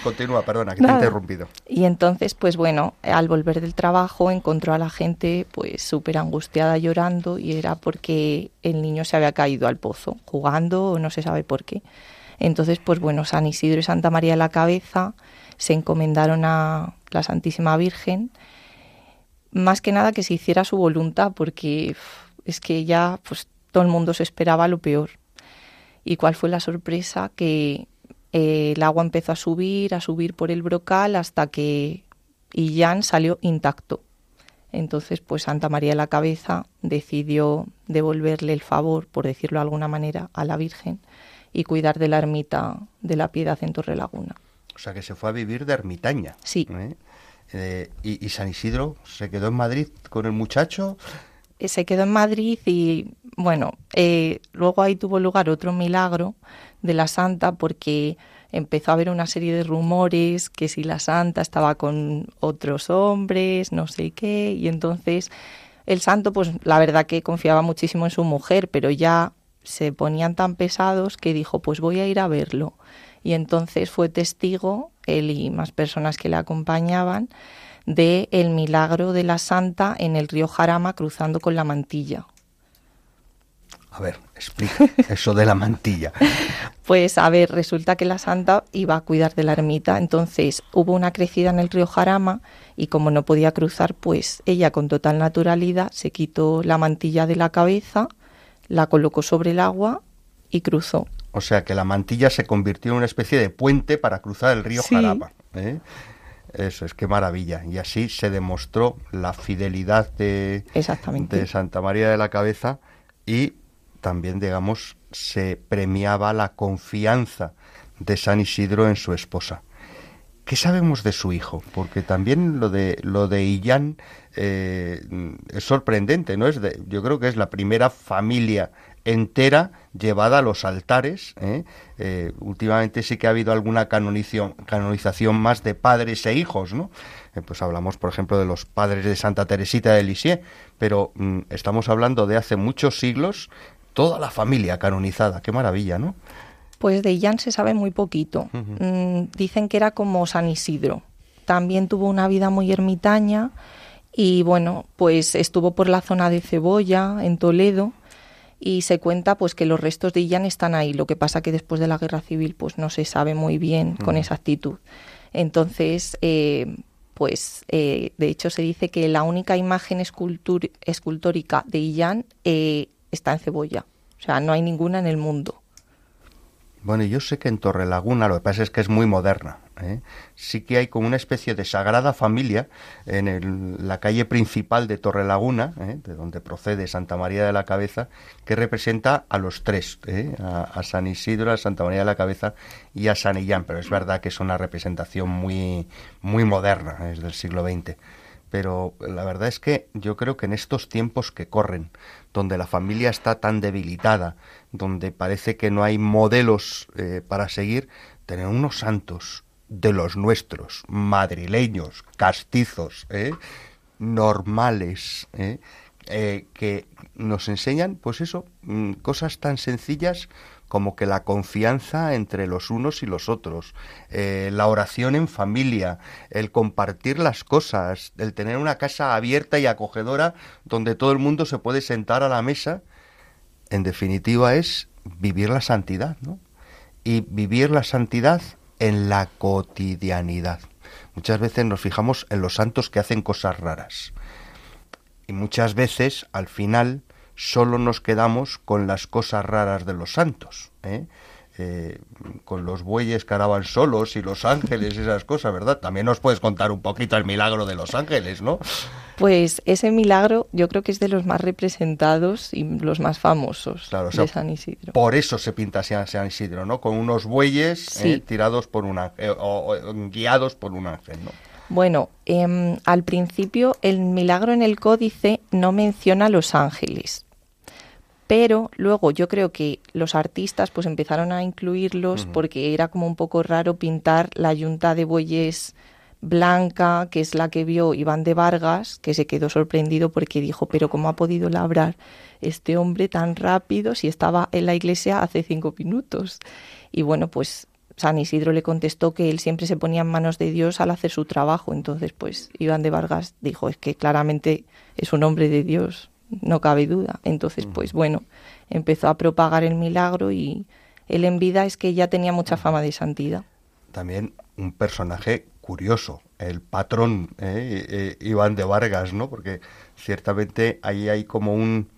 [SPEAKER 1] Continúa, perdona, que te he interrumpido.
[SPEAKER 3] Y entonces, pues bueno, al volver del trabajo encontró a la gente pues súper angustiada llorando y era porque el niño se había caído al pozo, jugando o no se sabe por qué. Entonces, pues bueno, San Isidro y Santa María de la Cabeza se encomendaron a la Santísima Virgen, más que nada que se hiciera su voluntad, porque es que ya pues todo el mundo se esperaba lo peor. ¿Y cuál fue la sorpresa? Que eh, el agua empezó a subir, a subir por el brocal hasta que Illán salió intacto. Entonces, pues Santa María de la Cabeza decidió devolverle el favor, por decirlo de alguna manera, a la Virgen y cuidar de la ermita de la Piedad en Torrelaguna.
[SPEAKER 1] O sea, que se fue a vivir de ermitaña.
[SPEAKER 3] Sí.
[SPEAKER 1] ¿eh? Eh, y, y San Isidro se quedó en Madrid con el muchacho.
[SPEAKER 3] Eh, se quedó en Madrid y bueno, eh, luego ahí tuvo lugar otro milagro de la santa porque empezó a haber una serie de rumores que si la santa estaba con otros hombres, no sé qué, y entonces el santo pues la verdad que confiaba muchísimo en su mujer, pero ya se ponían tan pesados que dijo pues voy a ir a verlo. Y entonces fue testigo, él y más personas que le acompañaban, de el milagro de la santa en el río Jarama cruzando con la mantilla.
[SPEAKER 1] A ver, explica eso de la mantilla.
[SPEAKER 3] Pues a ver, resulta que la santa iba a cuidar de la ermita, entonces hubo una crecida en el río Jarama y como no podía cruzar, pues ella con total naturalidad se quitó la mantilla de la cabeza, la colocó sobre el agua y cruzó.
[SPEAKER 1] O sea que la mantilla se convirtió en una especie de puente para cruzar el río
[SPEAKER 3] Sí.
[SPEAKER 1] ¿eh? Eso es, qué maravilla. Y así se demostró la fidelidad de,
[SPEAKER 3] Exactamente.
[SPEAKER 1] de Santa María de la Cabeza y también, digamos, se premiaba la confianza de San Isidro en su esposa. ¿Qué sabemos de su hijo? Porque también lo de lo de Illán eh, es sorprendente, ¿no? Es de, yo creo que es la primera familia entera llevada a los altares. ¿eh? Eh, últimamente sí que ha habido alguna canonización, canonización más de padres e hijos, ¿no? Eh, pues hablamos, por ejemplo, de los padres de Santa Teresita de Lisieux, pero mm, estamos hablando de hace muchos siglos, toda la familia canonizada. Qué maravilla, ¿no?
[SPEAKER 3] Pues de Illán se sabe muy poquito. Mm, dicen que era como San Isidro. También tuvo una vida muy ermitaña y bueno, pues estuvo por la zona de Cebolla, en Toledo, y se cuenta pues que los restos de Illán están ahí. Lo que pasa que después de la guerra civil pues no se sabe muy bien con
[SPEAKER 9] Ujú.
[SPEAKER 3] exactitud. Entonces, eh, pues eh, de hecho se dice que la única imagen escultórica de Illán eh, está en Cebolla. O sea, no hay ninguna en el mundo.
[SPEAKER 1] Bueno, yo sé que en Torrelaguna, lo que pasa es que es muy moderna. ¿eh? Sí que hay como una especie de sagrada familia en el- la calle principal de Torrelaguna, ¿eh? de donde procede Santa María de la Cabeza, que representa a los tres, ¿eh? a, a San Isidro, a Santa María de la Cabeza y a San Illán. Pero es verdad que es una representación muy, muy moderna, es del siglo XX. Pero la verdad es que yo creo que en estos tiempos que corren, donde la familia está tan debilitada, donde parece que no hay modelos eh, para seguir, tener unos santos de los nuestros, madrileños, castizos, ¿eh? normales, ¿eh? Eh, que nos enseñan, pues eso, mm, cosas tan sencillas como que la confianza entre los unos y los otros, eh, la oración en familia, el compartir las cosas, el tener una casa abierta y acogedora donde todo el mundo se puede sentar a la mesa, en definitiva es vivir la santidad, ¿no? Y vivir la santidad en la cotidianidad. Muchas veces nos fijamos en los santos que hacen cosas raras. Y muchas veces, al final, solo nos quedamos con las cosas raras de los santos. ¿eh? Eh, con los bueyes que araban solos y los ángeles, esas cosas, ¿verdad? También nos puedes contar un poquito el milagro de los ángeles, ¿no?
[SPEAKER 3] Pues ese milagro yo creo que es de los más representados y los más famosos
[SPEAKER 1] Claro, o sea,
[SPEAKER 3] de San Isidro.
[SPEAKER 1] Por eso se pinta San Isidro, ¿no? Con unos bueyes
[SPEAKER 3] Sí.
[SPEAKER 1] eh, tirados por un ángel, o, o guiados por un ángel, ¿no?
[SPEAKER 3] Bueno, em, al principio el milagro en el códice no menciona a los ángeles, pero luego yo creo que los artistas pues empezaron a incluirlos porque era como un poco raro pintar la yunta de bueyes blanca, que es la que vio Iván de Vargas, que se quedó sorprendido porque dijo, pero ¿cómo ha podido labrar este hombre tan rápido si estaba en la iglesia hace cinco minutos? Y bueno, pues San Isidro le contestó que él siempre se ponía en manos de Dios al hacer su trabajo. Entonces, pues Iván de Vargas dijo, es que claramente es un hombre de Dios, no cabe duda. Entonces, pues bueno, empezó a propagar el milagro y él en vida es que ya tenía mucha fama de santidad.
[SPEAKER 1] También un personaje curioso, el patrón eh, eh, Iván de Vargas, ¿no? Porque ciertamente ahí hay como un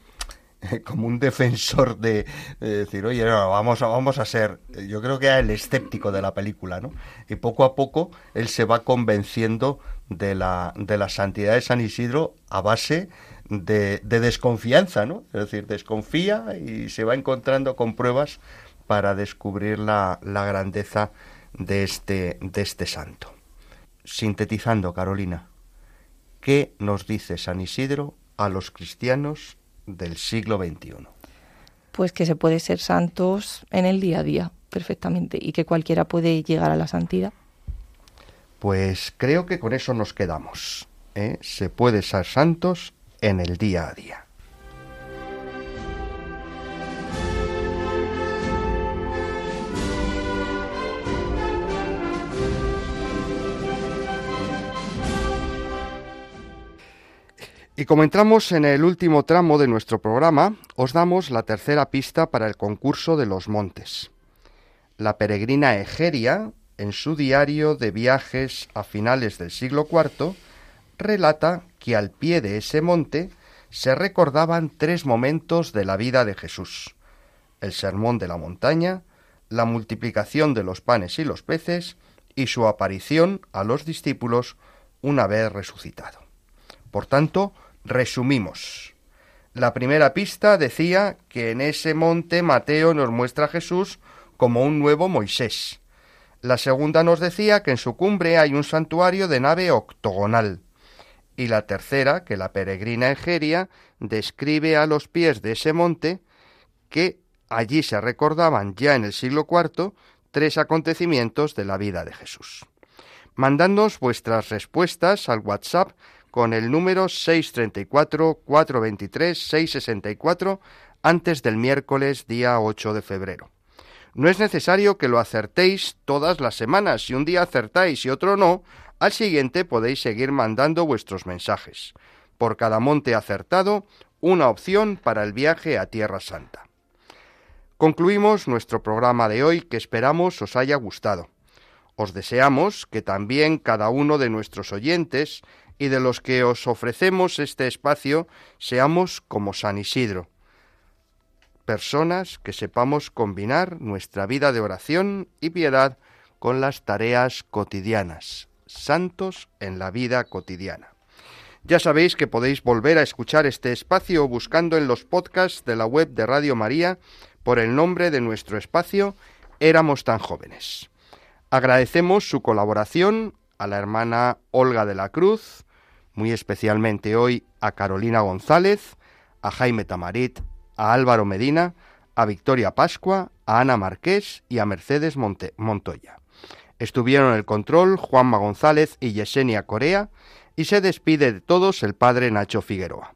[SPEAKER 1] como un defensor de, decir, oye, vamos, a, vamos a ser, yo creo que era el escéptico de la película, ¿no? Y poco a poco él se va convenciendo de la, de la santidad de San Isidro a base de, de desconfianza, ¿no? Es decir, desconfía y se va encontrando con pruebas para descubrir la, la grandeza de este, de este santo. Sintetizando, Carolina, ¿qué nos dice San Isidro a los cristianos del siglo XXI?
[SPEAKER 3] Pues que se puede ser santos en el día a día, perfectamente, y que cualquiera puede llegar a la santidad.
[SPEAKER 1] Pues creo que con eso nos quedamos. ¿eh? Se puede ser santos en el día a día. Y como entramos en el último tramo de nuestro programa, os damos la tercera pista para el concurso de los montes. La peregrina Egeria, en su diario de viajes a finales del siglo IV, relata que al pie de ese monte se recordaban tres momentos de la vida de Jesús. El sermón de la montaña, la multiplicación de los panes y los peces y su aparición a los discípulos una vez resucitado. Por tanto, Resumimos. La primera pista decía que en ese monte Mateo nos muestra a Jesús como un nuevo Moisés. La segunda nos decía que en su cumbre hay un santuario de nave octogonal. Y la tercera, que la peregrina Egeria describe a los pies de ese monte que allí se recordaban ya en el siglo IV tres acontecimientos de la vida de Jesús. Mandadnos vuestras respuestas al WhatsApp con el número 634-423-664 antes del miércoles día 8 de febrero. No es necesario que lo acertéis todas las semanas. Si un día acertáis y otro no, al siguiente podéis seguir mandando vuestros mensajes. Por cada monte acertado, una opción para el viaje a Tierra Santa. Concluimos nuestro programa de hoy que esperamos os haya gustado. Os deseamos que también cada uno de nuestros oyentes y de los que os ofrecemos este espacio seamos como San Isidro, personas que sepamos combinar nuestra vida de oración y piedad con las tareas cotidianas, santos en la vida cotidiana. Ya sabéis que podéis volver a escuchar este espacio buscando en los podcasts de la web de Radio María por el nombre de nuestro espacio Éramos tan jóvenes. Agradecemos su colaboración a la hermana Olga de la Cruz, muy especialmente hoy a Carolina González, a Jaime Tamarit, a Álvaro Medina, a Victoria Pascua, a Ana Marqués y a Mercedes Montoya. Estuvieron en el control Juanma González y Yesenia Corea y se despide de todos el padre Nacho Figueroa.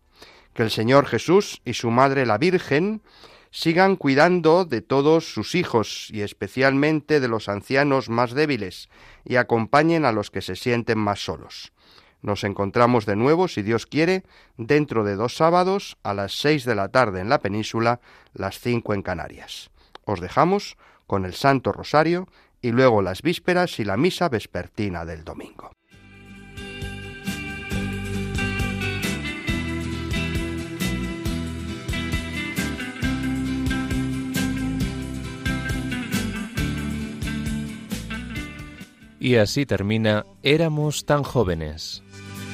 [SPEAKER 1] Que el Señor Jesús y su Madre la Virgen sigan cuidando de todos sus hijos y especialmente de los ancianos más débiles y acompañen a los que se sienten más solos. Nos encontramos de nuevo, si Dios quiere, dentro de dos sábados a las seis de la tarde en la península, las cinco en Canarias. Os dejamos con el Santo Rosario y luego las vísperas y la misa vespertina del domingo.
[SPEAKER 10] Y así termina Éramos tan jóvenes